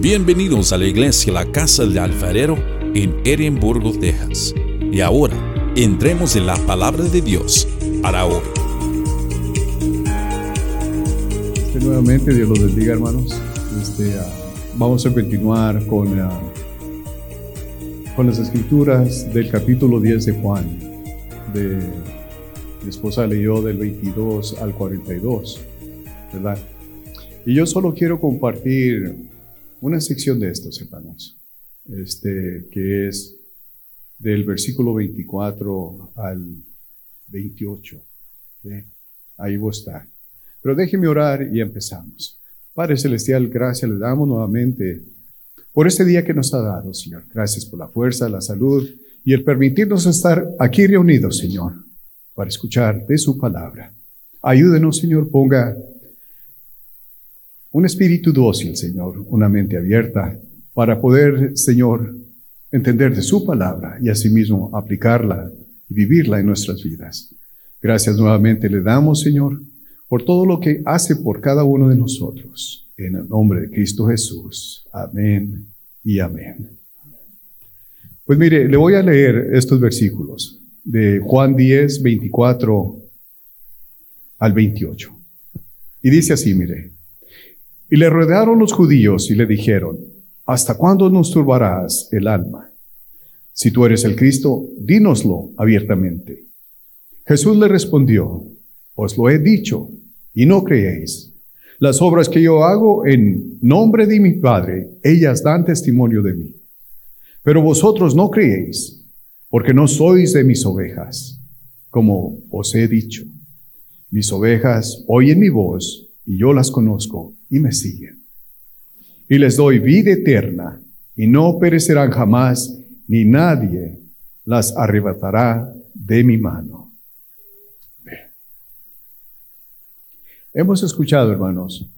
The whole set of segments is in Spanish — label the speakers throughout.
Speaker 1: Bienvenidos a la iglesia La Casa del Alfarero en Edimburgo, Texas. Y ahora, entremos en la palabra de Dios para hoy.
Speaker 2: Este, nuevamente, Dios los bendiga, hermanos. Este, ah, vamos a continuar con, ah, con las escrituras del capítulo 10 de Juan. De, mi esposa leyó del 22 al 42, ¿verdad? Y yo solo quiero compartir una sección de estos, hermanos, este, que es del versículo 24 al 28. Ahí va a estar. Pero déjeme orar y empezamos. Padre Celestial, gracias le damos nuevamente por este día que nos ha dado, Señor. Gracias por la fuerza, la salud y el permitirnos estar aquí reunidos, Señor, para escuchar de su palabra. Ayúdenos, Señor, ponga un espíritu dócil, Señor, una mente abierta para poder, Señor, entender de su palabra y asimismo aplicarla y vivirla en nuestras vidas. Gracias nuevamente le damos, Señor, por todo lo que hace por cada uno de nosotros. En el nombre de Cristo Jesús. Amén y amén. Pues mire, le voy a leer estos versículos de Juan 10, 24 al 28. Y dice así, mire, y le rodearon los judíos y le dijeron, ¿hasta cuándo nos turbarás el alma? Si tú eres el Cristo, dínoslo abiertamente. Jesús le respondió, os lo he dicho, y no creéis. Las obras que yo hago en nombre de mi Padre, ellas dan testimonio de mí. Pero vosotros no creéis, porque no sois de mis ovejas, como os he dicho. Mis ovejas oyen mi voz, y yo las conozco, y me siguen. Y les doy vida eterna, y no perecerán jamás, ni nadie las arrebatará de mi mano. Hemos escuchado, hermanos,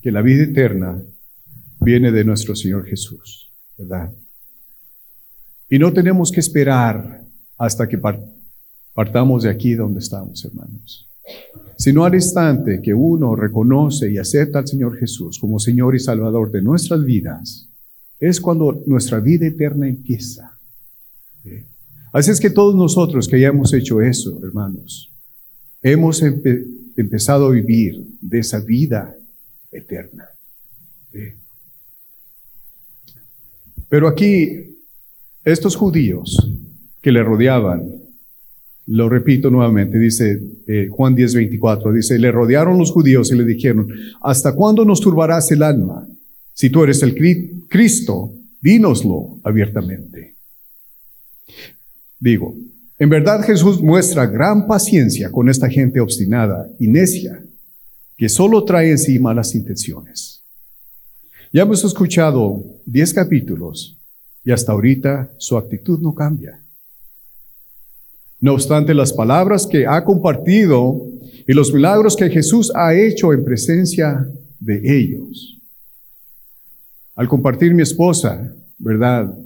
Speaker 2: que la vida eterna viene de nuestro Señor Jesús, ¿verdad? Y no tenemos que esperar hasta que partamos de aquí donde estamos, hermanos sino al instante que uno reconoce y acepta al Señor Jesús como Señor y Salvador de nuestras vidas, es cuando nuestra vida eterna empieza. Así es que todos nosotros que hayamos hecho eso, hermanos, hemos empezado a vivir de esa vida eterna. Pero aquí, estos judíos que le rodeaban, lo repito nuevamente, dice eh, Juan 10, 24, dice, le rodearon los judíos y le dijeron, ¿hasta cuándo nos turbarás el alma? Si tú eres el Cristo, dínoslo abiertamente. Digo, en verdad Jesús muestra gran paciencia con esta gente obstinada y necia, que solo trae en sí malas intenciones. Ya hemos escuchado 10 capítulos y hasta ahorita su actitud no cambia. No obstante, las palabras que ha compartido y los milagros que Jesús ha hecho en presencia de ellos. Al compartir mi esposa, ¿verdad?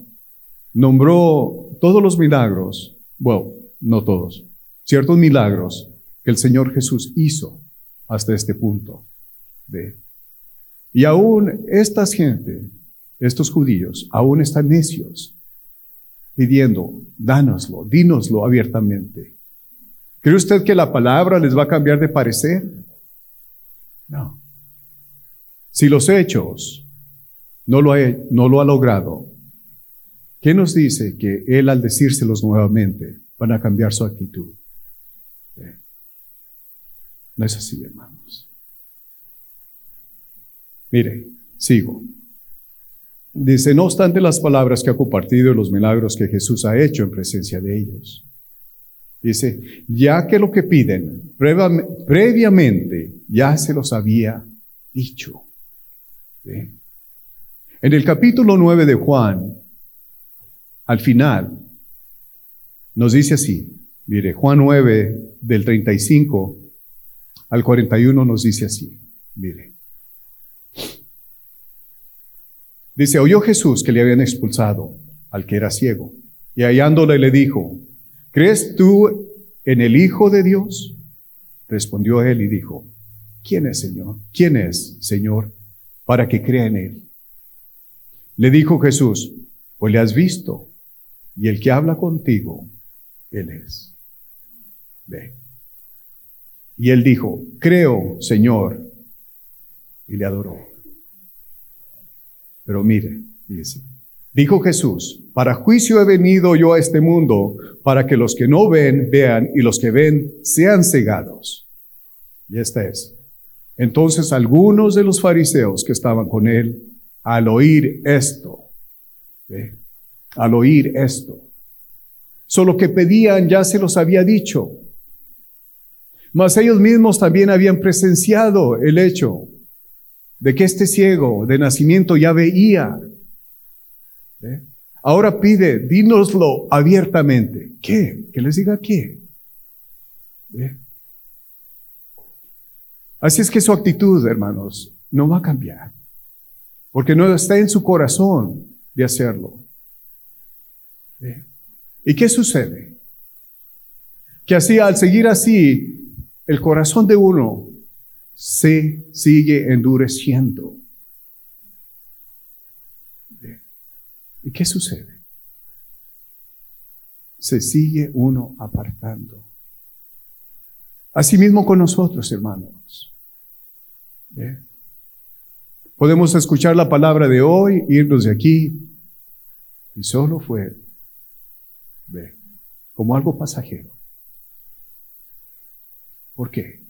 Speaker 2: Nombró todos los milagros, bueno, no todos, ciertos milagros que el Señor Jesús hizo hasta este punto. Y aún esta gente, estos judíos, aún están necios pidiendo, dánoslo, dínoslo abiertamente. ¿Cree usted que la palabra les va a cambiar de parecer? No. Si los hechos no lo, ha, no lo ha logrado, ¿qué nos dice que Él al decírselos nuevamente van a cambiar su actitud? No es así, hermanos. Mire, sigo. Dice, no obstante las palabras que ha compartido y los milagros que Jesús ha hecho en presencia de ellos. Dice, ya que lo que piden previamente ya se los había dicho. En el capítulo 9 de Juan, al final, nos dice así, mire, Juan 9 del 35 al 41 nos dice así, mire. Dice, oyó Jesús que le habían expulsado al que era ciego, y hallándole le dijo, ¿crees tú en el Hijo de Dios? Respondió él y dijo, ¿quién es Señor? ¿Quién es Señor para que crea en él? Le dijo Jesús, pues le has visto, y el que habla contigo, él es. Ve. Y él dijo, creo, Señor, y le adoró. Pero mire, dice, dijo Jesús, para juicio he venido yo a este mundo, para que los que no ven vean y los que ven sean cegados. Y esta es. Entonces algunos de los fariseos que estaban con él, al oír esto, al oír esto, solo que pedían ya se los había dicho, mas ellos mismos también habían presenciado el hecho de que este ciego de nacimiento ya veía. Ahora pide, dínoslo abiertamente. ¿Qué? Que les diga qué. Así es que su actitud, hermanos, no va a cambiar, porque no está en su corazón de hacerlo. ¿Y qué sucede? Que así, al seguir así, el corazón de uno se sigue endureciendo. ¿Y qué sucede? Se sigue uno apartando. Asimismo con nosotros, hermanos. Podemos escuchar la palabra de hoy, irnos de aquí, y solo fue como algo pasajero. ¿Por qué?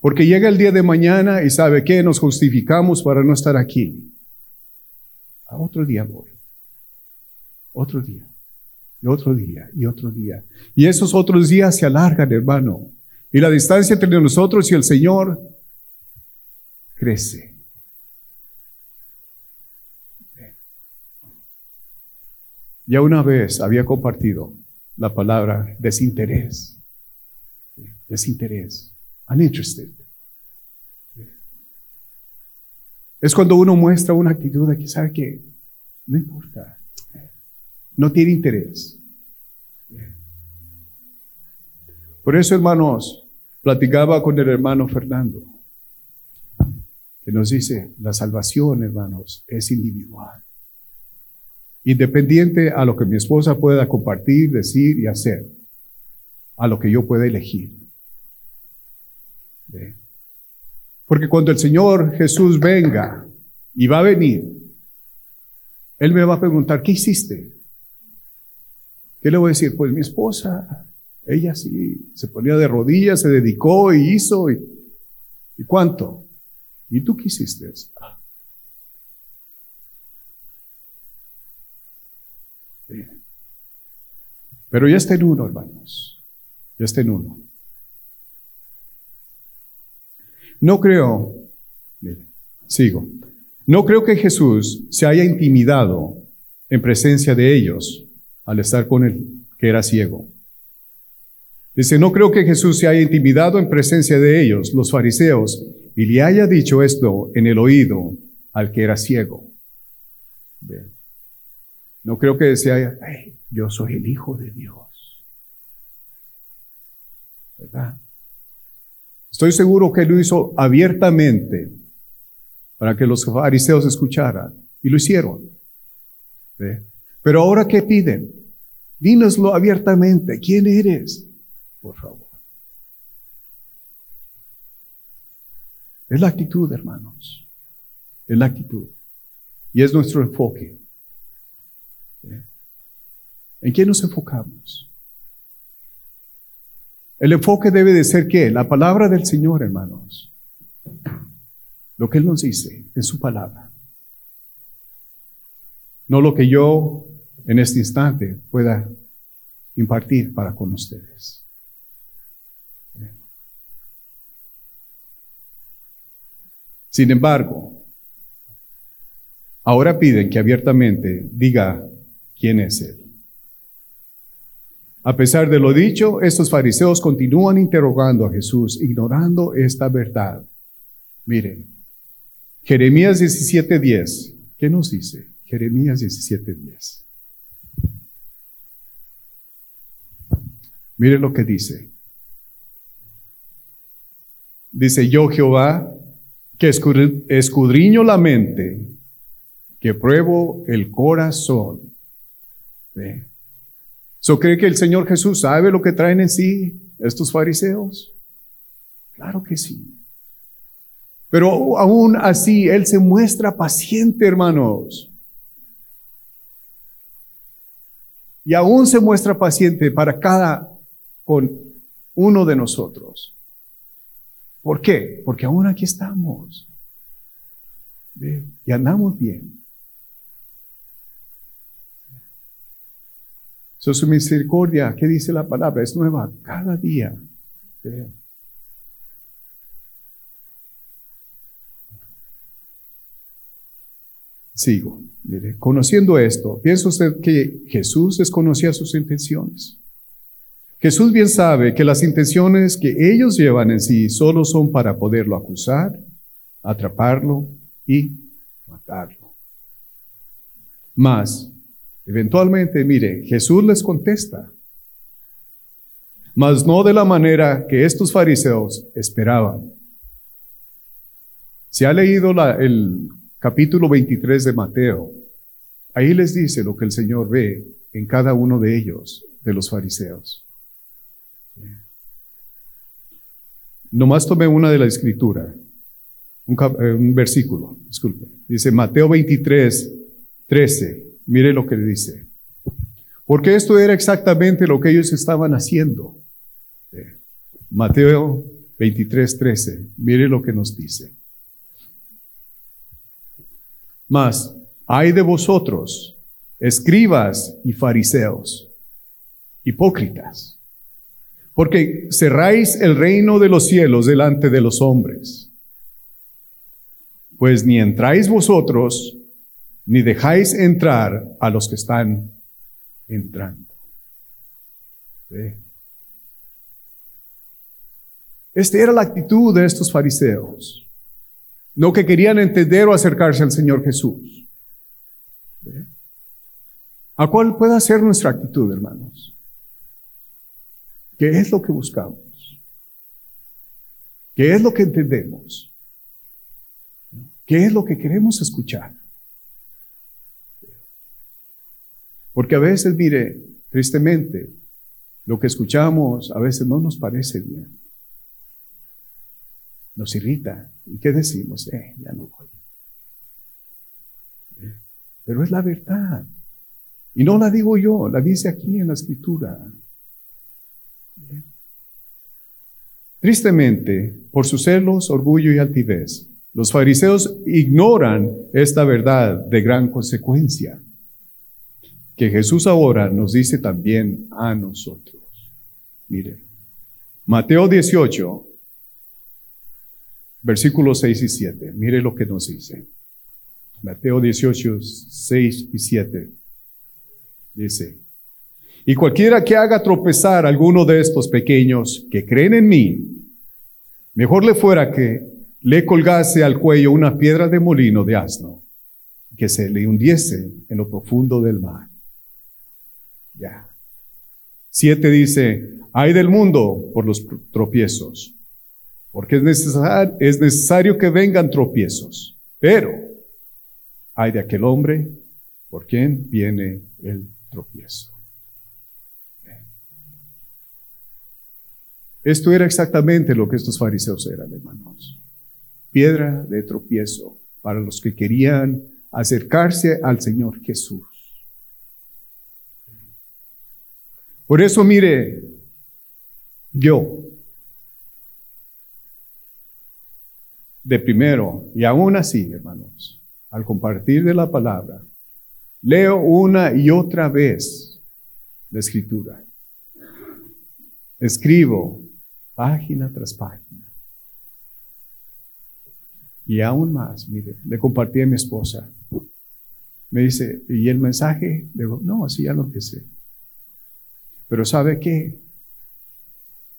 Speaker 2: Porque llega el día de mañana y sabe que nos justificamos para no estar aquí. A otro día voy. Otro día. Y otro día. Y otro día. Y esos otros días se alargan, hermano. Y la distancia entre nosotros y el Señor crece. Ya una vez había compartido la palabra desinterés desinterés, uninterested. Es cuando uno muestra una actitud de que sabe que no importa, no tiene interés. Por eso, hermanos, platicaba con el hermano Fernando, que nos dice, la salvación, hermanos, es individual. Independiente a lo que mi esposa pueda compartir, decir y hacer, a lo que yo pueda elegir. Porque cuando el Señor Jesús venga y va a venir, Él me va a preguntar, ¿qué hiciste? ¿Qué le voy a decir? Pues mi esposa, ella sí, se ponía de rodillas, se dedicó y hizo. ¿Y, ¿y cuánto? ¿Y tú qué hiciste? Pero ya está en uno, hermanos. Ya está en uno. No creo, sigo, no creo que Jesús se haya intimidado en presencia de ellos al estar con él, que era ciego. Dice, no creo que Jesús se haya intimidado en presencia de ellos, los fariseos, y le haya dicho esto en el oído al que era ciego. No creo que se haya, yo soy el Hijo de Dios. ¿Verdad? Estoy seguro que lo hizo abiertamente para que los fariseos escucharan. Y lo hicieron. Pero ahora, ¿qué piden? Dínoslo abiertamente. ¿Quién eres? Por favor. Es la actitud, hermanos. Es la actitud. Y es nuestro enfoque. ¿En quién nos enfocamos? El enfoque debe de ser qué? La palabra del Señor, hermanos. Lo que Él nos dice en su palabra. No lo que yo en este instante pueda impartir para con ustedes. Sin embargo, ahora piden que abiertamente diga quién es Él. A pesar de lo dicho, estos fariseos continúan interrogando a Jesús, ignorando esta verdad. Miren, Jeremías 17:10, ¿qué nos dice? Jeremías 17:10. Miren lo que dice. Dice yo Jehová, que escudriño la mente, que pruebo el corazón. ¿So cree que el Señor Jesús sabe lo que traen en sí estos fariseos? Claro que sí. Pero aún así, Él se muestra paciente, hermanos. Y aún se muestra paciente para cada con uno de nosotros. ¿Por qué? Porque aún aquí estamos. Y andamos bien. Su misericordia, ¿qué dice la palabra? Es nueva cada día. Sigo. Mire, conociendo esto, ¿piensa usted que Jesús desconocía sus intenciones? Jesús bien sabe que las intenciones que ellos llevan en sí solo son para poderlo acusar, atraparlo y matarlo. Más, eventualmente, mire, Jesús les contesta, mas no de la manera que estos fariseos esperaban. Se ha leído el capítulo 23 de Mateo. Ahí les dice lo que el Señor ve en cada uno de ellos, de los fariseos. Nomás tomé una de la escritura, un, eh, un, versículo, disculpe. Dice Mateo 23, 13. Mire lo que le dice. Porque esto era exactamente lo que ellos estaban haciendo. Mateo 23, 13. Mire lo que nos dice. Mas, hay de vosotros, escribas y fariseos, hipócritas, porque cerráis el reino de los cielos delante de los hombres. Pues ni entráis vosotros, ni dejáis entrar a los que están entrando. Esta era la actitud de estos fariseos no que querían entender o acercarse al Señor Jesús. ¿A cuál puede ser nuestra actitud, hermanos? ¿Qué es lo que buscamos? ¿Qué es lo que entendemos? ¿Qué es lo que queremos escuchar? Porque a veces, mire, tristemente, lo que escuchamos a veces no nos parece bien nos irrita. ¿Y qué decimos? Eh, ya no voy. Eh, pero es la verdad. Y no la digo yo, la dice aquí en la escritura. Eh. Tristemente, por sus celos, orgullo y altivez, los fariseos ignoran esta verdad de gran consecuencia, que Jesús ahora nos dice también a nosotros. Mire, Mateo 18, versículos 6 y 7. Mire lo que nos dice. Mateo 18, 6 y 7. Dice, y cualquiera que haga tropezar alguno de estos pequeños que creen en mí, mejor le fuera que le colgase al cuello una piedra de molino de asno, que se le hundiese en lo profundo del mar. Ya. Siete dice, hay del mundo por los tropiezos porque es necesario, es necesario que vengan tropiezos, pero hay de aquel hombre por quien viene el tropiezo. Esto era exactamente lo que estos fariseos eran, hermanos. Piedra de tropiezo para los que querían acercarse al Señor Jesús. Por eso, mire, yo, de primero, y aún así, hermanos, al compartir de la palabra, leo una y otra vez la escritura. Escribo página tras página. Y aún más, mire, le compartí a mi esposa. Me dice, ¿y el mensaje? Le digo, no, así ya lo que sé. Pero ¿sabe qué?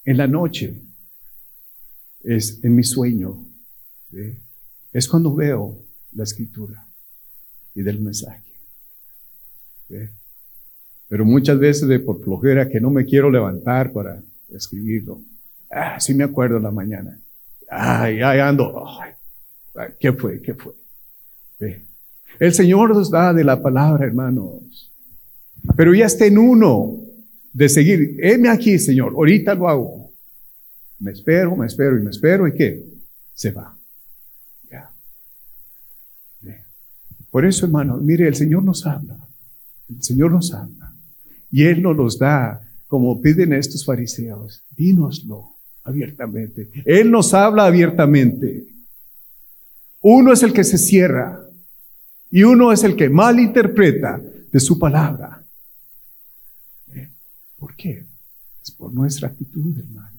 Speaker 2: En la noche es en mi sueño es cuando veo la escritura y del mensaje. Pero muchas veces de por flojera que no me quiero levantar para escribirlo. Ah, sí me acuerdo en la mañana. Ay, ay, ando. ¿Qué fue? ¿Qué fue? El Señor nos da de la palabra, hermanos. Pero ya está en uno de seguir. Heme aquí, Señor. Ahorita lo hago. Me espero, me espero y me espero. ¿Y qué? Se va. Ya. Por eso, hermanos, mire, el Señor nos habla. El Señor nos habla. Y Él nos los da como piden estos fariseos. Dínoslo abiertamente. Él nos habla abiertamente. Uno es el que se cierra y uno es el que malinterpreta de su palabra. ¿Por qué? Es por nuestra actitud, hermano.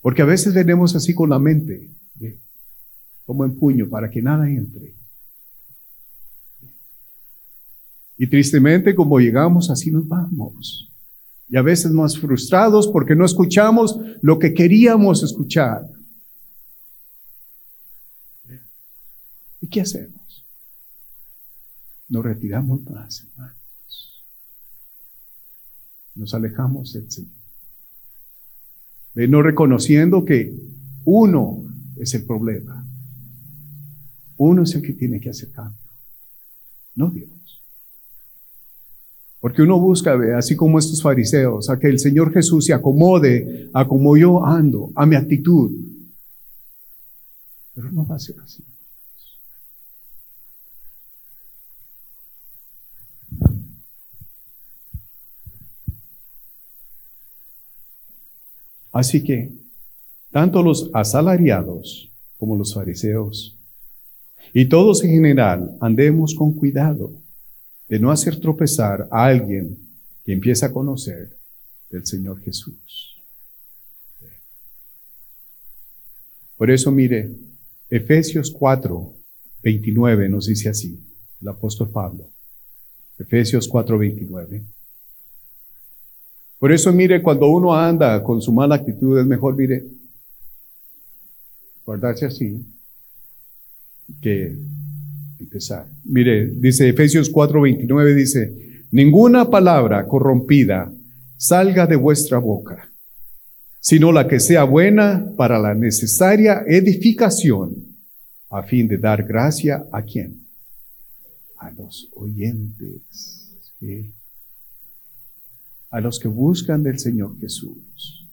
Speaker 2: Porque a veces venimos así con la mente, como en puño, para que nada entre. Y tristemente, como llegamos, así nos vamos. Y a veces más frustrados porque no escuchamos lo que queríamos escuchar. ¿Y qué hacemos? Nos retiramos más, hermanos. Nos alejamos del Señor. No reconociendo que uno es el problema. Uno es el que tiene que hacer cambio, no Dios. Porque uno busca, así como estos fariseos, a que el Señor Jesús se acomode a como yo ando, a mi actitud. Pero no va a ser así. Así que, tanto los asalariados como los fariseos, y todos en general, andemos con cuidado de no hacer tropezar a alguien que empieza a conocer del Señor Jesús. Por eso, mire, Efesios 4, 29 nos dice así, el apóstol Pablo. Efesios 4, 29. Por eso, mire, cuando uno anda con su mala actitud, es mejor, mire, guardarse así, que empezar. Mire, dice Efesios 4:29, dice, ninguna palabra corrompida salga de vuestra boca, sino la que sea buena para la necesaria edificación, a fin de dar gracia a quien? A los oyentes, a los que buscan del Señor Jesús.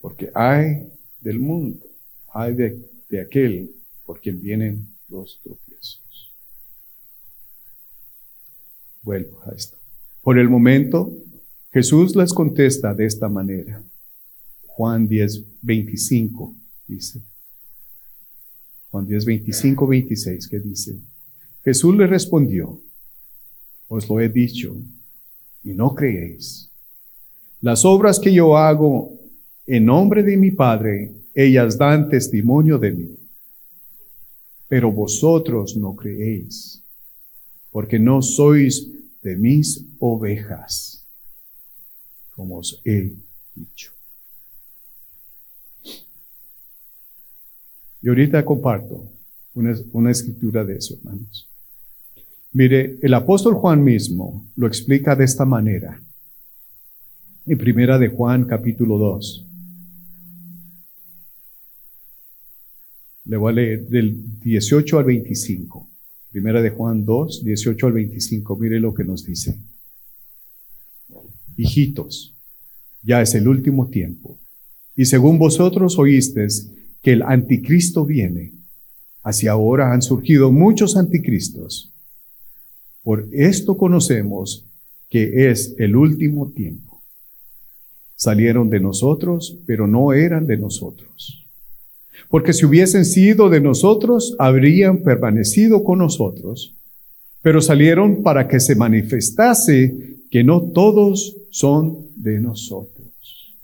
Speaker 2: Porque hay del mundo hay de, aquel por quien vienen los tropiezos. Vuelvo a esto. Por el momento, Jesús les contesta de esta manera. Juan 10, 25 dice. Juan 10, 25, 26, que dice, Jesús le respondió, os lo he dicho y no creéis. Las obras que yo hago en nombre de mi Padre, ellas dan testimonio de mí. Pero vosotros no creéis, porque no sois de mis ovejas, como os he dicho. Y ahorita comparto una, una escritura de eso, hermanos. Mire, el apóstol Juan mismo lo explica de esta manera. En primera de Juan capítulo 2. Le voy a leer del 18 al 25. Primera de Juan 2, 18 al 25. Mire lo que nos dice. Hijitos, ya es el último tiempo. Y según vosotros oísteis que el anticristo viene, hacia ahora han surgido muchos anticristos. Por esto conocemos que es el último tiempo. Salieron de nosotros, pero no eran de nosotros porque si hubiesen sido de nosotros, habrían permanecido con nosotros, pero salieron para que se manifestase que no todos son de nosotros,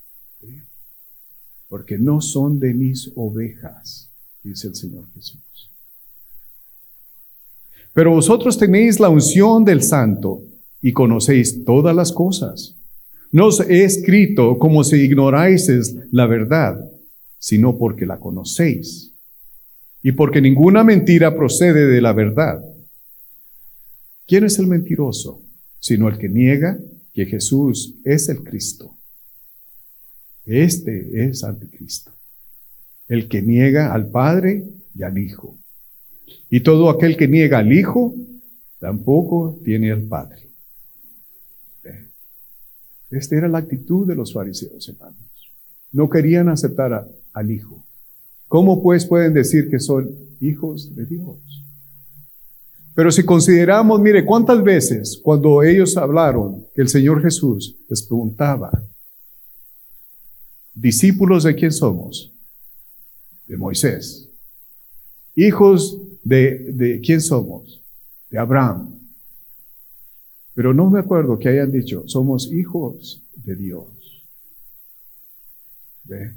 Speaker 2: porque no son de mis ovejas, dice el Señor Jesús. Pero vosotros tenéis la unción del Santo y conocéis todas las cosas. No os he escrito como si ignoráis la verdad sino porque la conocéis y porque ninguna mentira procede de la verdad. ¿Quién es el mentiroso? Sino el que niega que Jesús es el Cristo. Este es anticristo. el que niega al Padre y al Hijo. Y todo aquel que niega al Hijo, tampoco tiene al Padre. Esta era la actitud de los fariseos, hermanos. No querían aceptar al Hijo. ¿Cómo pues pueden decir que son hijos de Dios? Pero si consideramos, mire, cuántas veces cuando ellos hablaron que el Señor Jesús les preguntaba, discípulos de quién somos? De Moisés. Hijos de, de quién somos? De Abraham. Pero no me acuerdo que hayan dicho, somos hijos de Dios. ¿Ve?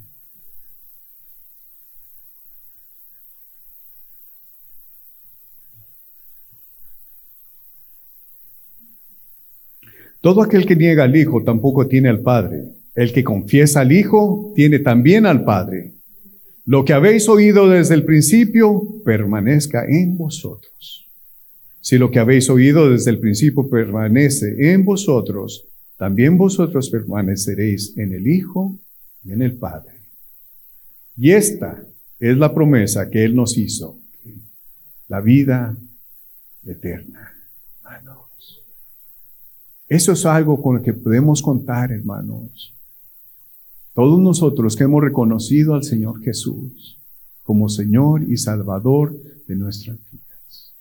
Speaker 2: Todo aquel que niega al Hijo tampoco tiene al Padre. El que confiesa al Hijo tiene también al Padre. Lo que habéis oído desde el principio permanezca en vosotros. Si lo que habéis oído desde el principio permanece en vosotros, también vosotros permaneceréis en el Hijo y en el Padre. Y esta es la promesa que Él nos hizo, la vida eterna. Eso es algo con lo que podemos contar, hermanos. Todos nosotros que hemos reconocido al Señor Jesús como Señor y Salvador de nuestras vidas.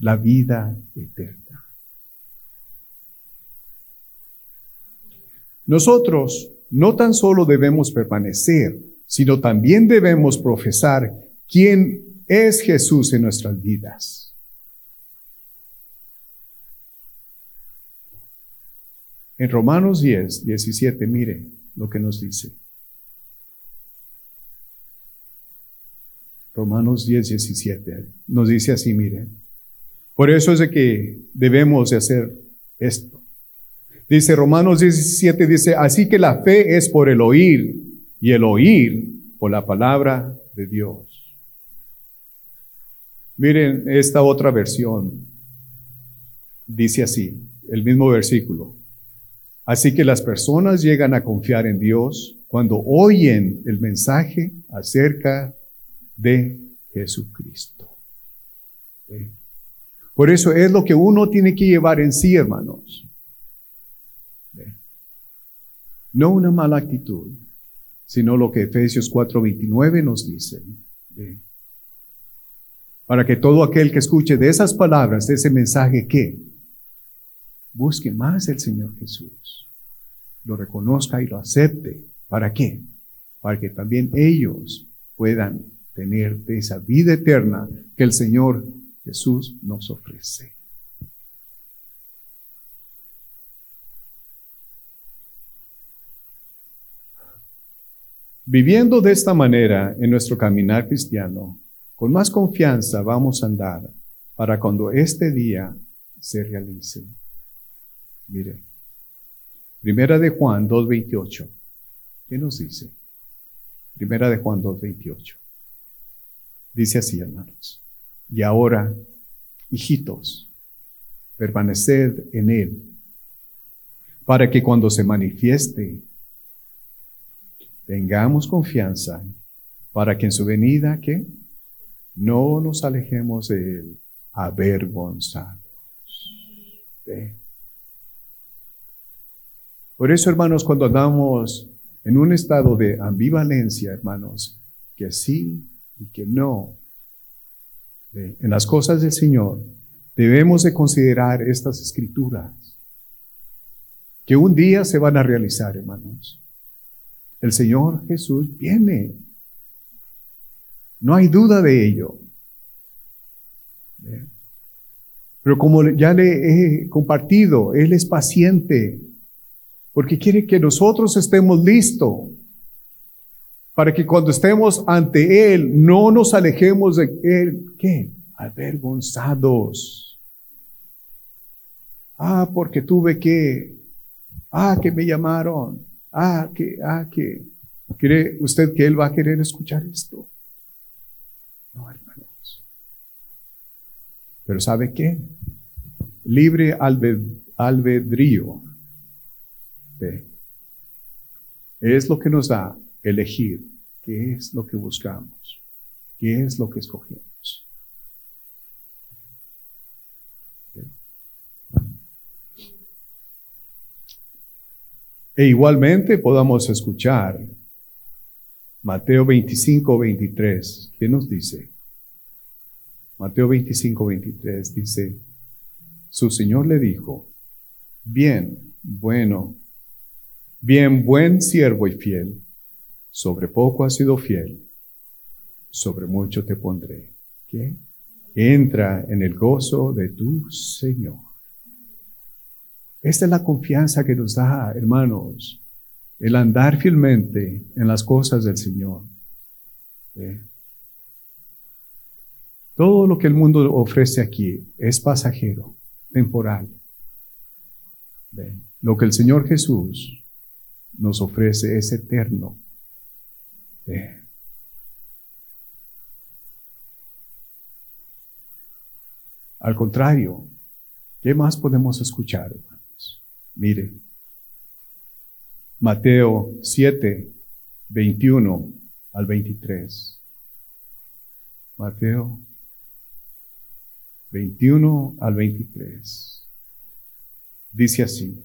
Speaker 2: La vida eterna. Nosotros no tan solo debemos permanecer, sino también debemos profesar quién es Jesús en nuestras vidas. En Romanos 10, 17, mire, lo que nos dice. Romanos 10, 17. Nos dice así, miren. Por eso es de que debemos de hacer esto. Dice Romanos 17, dice, así que la fe es por el oír y el oír por la palabra de Dios. Miren esta otra versión. Dice así, el mismo versículo. Así que las personas llegan a confiar en Dios cuando oyen el mensaje acerca de Jesucristo. Por eso es lo que uno tiene que llevar en sí, hermanos. No una mala actitud, sino lo que Efesios 4:29 nos dice. Para que todo aquel que escuche de esas palabras, de ese mensaje, ¿qué? Busque más el Señor Jesús. Lo reconozca y lo acepte. ¿Para qué? Para que también ellos puedan tener esa vida eterna que el Señor Jesús nos ofrece. Viviendo de esta manera en nuestro caminar cristiano, con más confianza vamos a andar para cuando este día se realice. Mire, Primera de Juan 2.28. ¿Qué nos dice? Primera de Juan 2.28. Dice así, hermanos. Y ahora, hijitos, permaneced en Él, para que cuando se manifieste, tengamos confianza, para que en su venida, ¿qué? No nos alejemos de Él avergonzados. Por eso, hermanos, cuando andamos en un estado de ambivalencia, hermanos, que sí y que no, en las cosas del Señor, debemos de considerar estas escrituras, que un día se van a realizar, hermanos. El Señor Jesús viene. No hay duda de ello. Pero como ya le he compartido, Él es paciente porque quiere que nosotros estemos listos para que cuando estemos ante Él no nos alejemos de Él. ¿Qué? Avergonzados. Ah, porque tuve que. Ah, que me llamaron. Ah, que, ah, que. ¿Cree usted que Él va a querer escuchar esto? No, hermanos. Pero ¿sabe qué? Libre albedrío es lo que nos da elegir qué es lo que buscamos, qué es lo que escogemos. E igualmente podamos escuchar Mateo 25, 23. ¿Qué nos dice? Mateo 25, 23 dice, su Señor le dijo, bien, bueno, bien, buen siervo y fiel, sobre poco has sido fiel, sobre mucho te pondré. ¿Qué? Entra en el gozo de tu Señor. Esta es la confianza que nos da, hermanos, el andar fielmente en las cosas del Señor. Todo lo que el mundo ofrece aquí es pasajero, temporal. Lo que el Señor Jesús nos ofrece es eterno. Al contrario, ¿qué más podemos escuchar? Mire, Mateo 7, 21 al 23. Mateo 21 al 23. Dice así,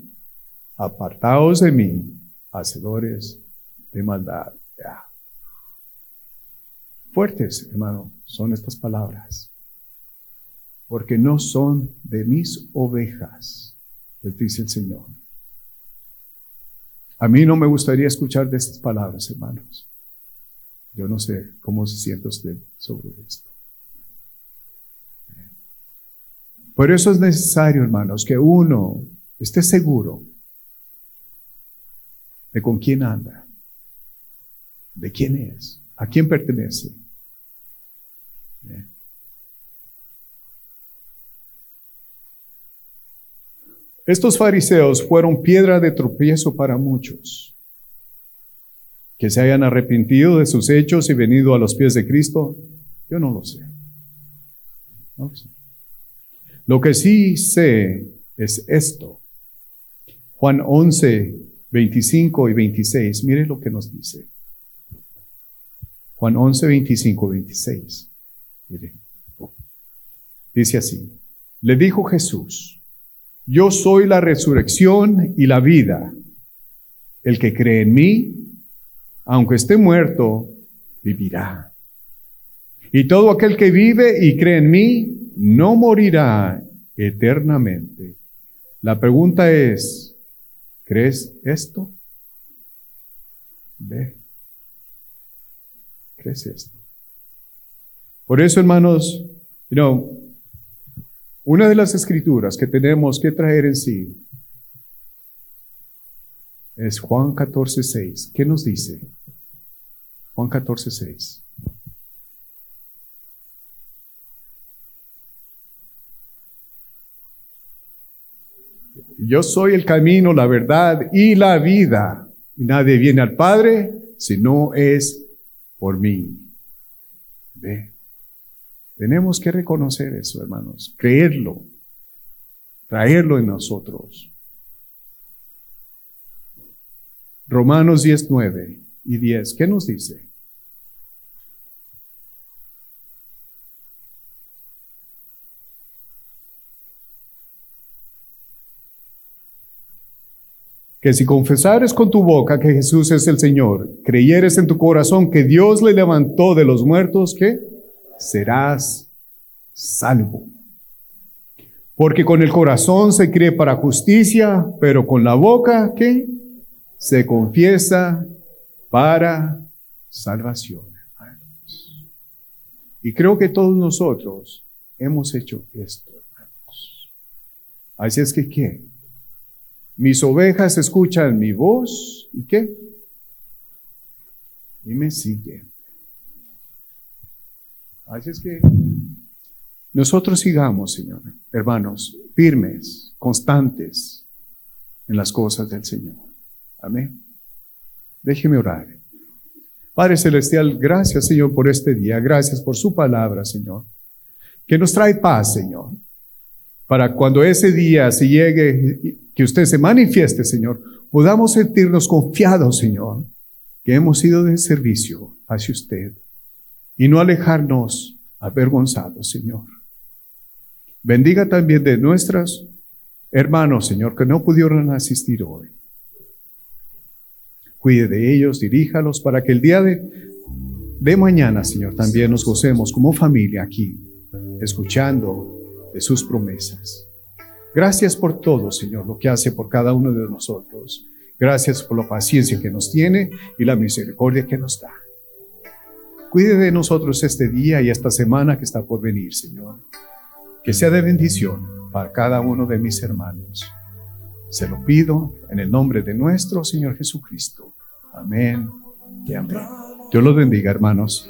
Speaker 2: apartaos de mí, hacedores de maldad. Fuertes, hermano, son estas palabras porque no son de mis ovejas, les dice el Señor. A mí no me gustaría escuchar de estas palabras, hermanos. Yo no sé cómo se siente usted sobre esto. Por eso es necesario, hermanos, que uno esté seguro de con quién anda, de quién es, a quién pertenece. Estos fariseos fueron piedra de tropiezo para muchos. Que se hayan arrepentido de sus hechos y venido a los pies de Cristo, yo no lo sé. No lo, sé. lo que sí sé es esto. Juan 11, 25 y 26, mire lo que nos dice. Juan 11, 25 y 26. Mire. Dice así. Le dijo Jesús, yo soy la resurrección y la vida. El que cree en mí, aunque esté muerto, vivirá. Y todo aquel que vive y cree en mí, no morirá eternamente. La pregunta es, ¿crees esto? Ve. ¿Crees esto? Por eso, hermanos, you know, una de las escrituras que tenemos que traer en sí es Juan 14, 6. ¿Qué nos dice? Juan 14, 6. Yo soy el camino, la verdad y la vida. Y nadie viene al Padre si no es por mí. Ve. Tenemos que reconocer eso, hermanos, creerlo, traerlo en nosotros. Romanos 10, 9 y 10, ¿qué nos dice? Que si confesares con tu boca que Jesús es el Señor, creyeres en tu corazón que Dios le levantó de los muertos, ¿qué? serás salvo. Porque con el corazón se cree para justicia, pero con la boca, ¿qué? Se confiesa para salvación. Y creo que todos nosotros hemos hecho esto, hermanos. Así es que, ¿qué? Mis ovejas escuchan mi voz y qué? y me sigue. Así es que nosotros sigamos, Señor, hermanos, firmes, constantes en las cosas del Señor. Amén. Déjeme orar. Padre Celestial, gracias, Señor, por este día. Gracias por su palabra, Señor, que nos trae paz, Señor. Para cuando ese día se llegue, que usted se manifieste, Señor, podamos sentirnos confiados, Señor, que hemos sido de servicio hacia usted y no alejarnos avergonzados, Señor. Bendiga también de nuestros hermanos, Señor, que no pudieron asistir hoy. Cuide de ellos, diríjalos para que el día de, de mañana, Señor, también nos gocemos como familia aquí, escuchando de sus promesas. Gracias por todo, Señor, lo que hace por cada uno de nosotros. Gracias por la paciencia que nos tiene y la misericordia que nos da. Cuide de nosotros este día y esta semana que está por venir, Señor. Que sea de bendición para cada uno de mis hermanos. Se lo pido en el nombre de nuestro Señor Jesucristo. Amén y amén. Dios los bendiga, hermanos.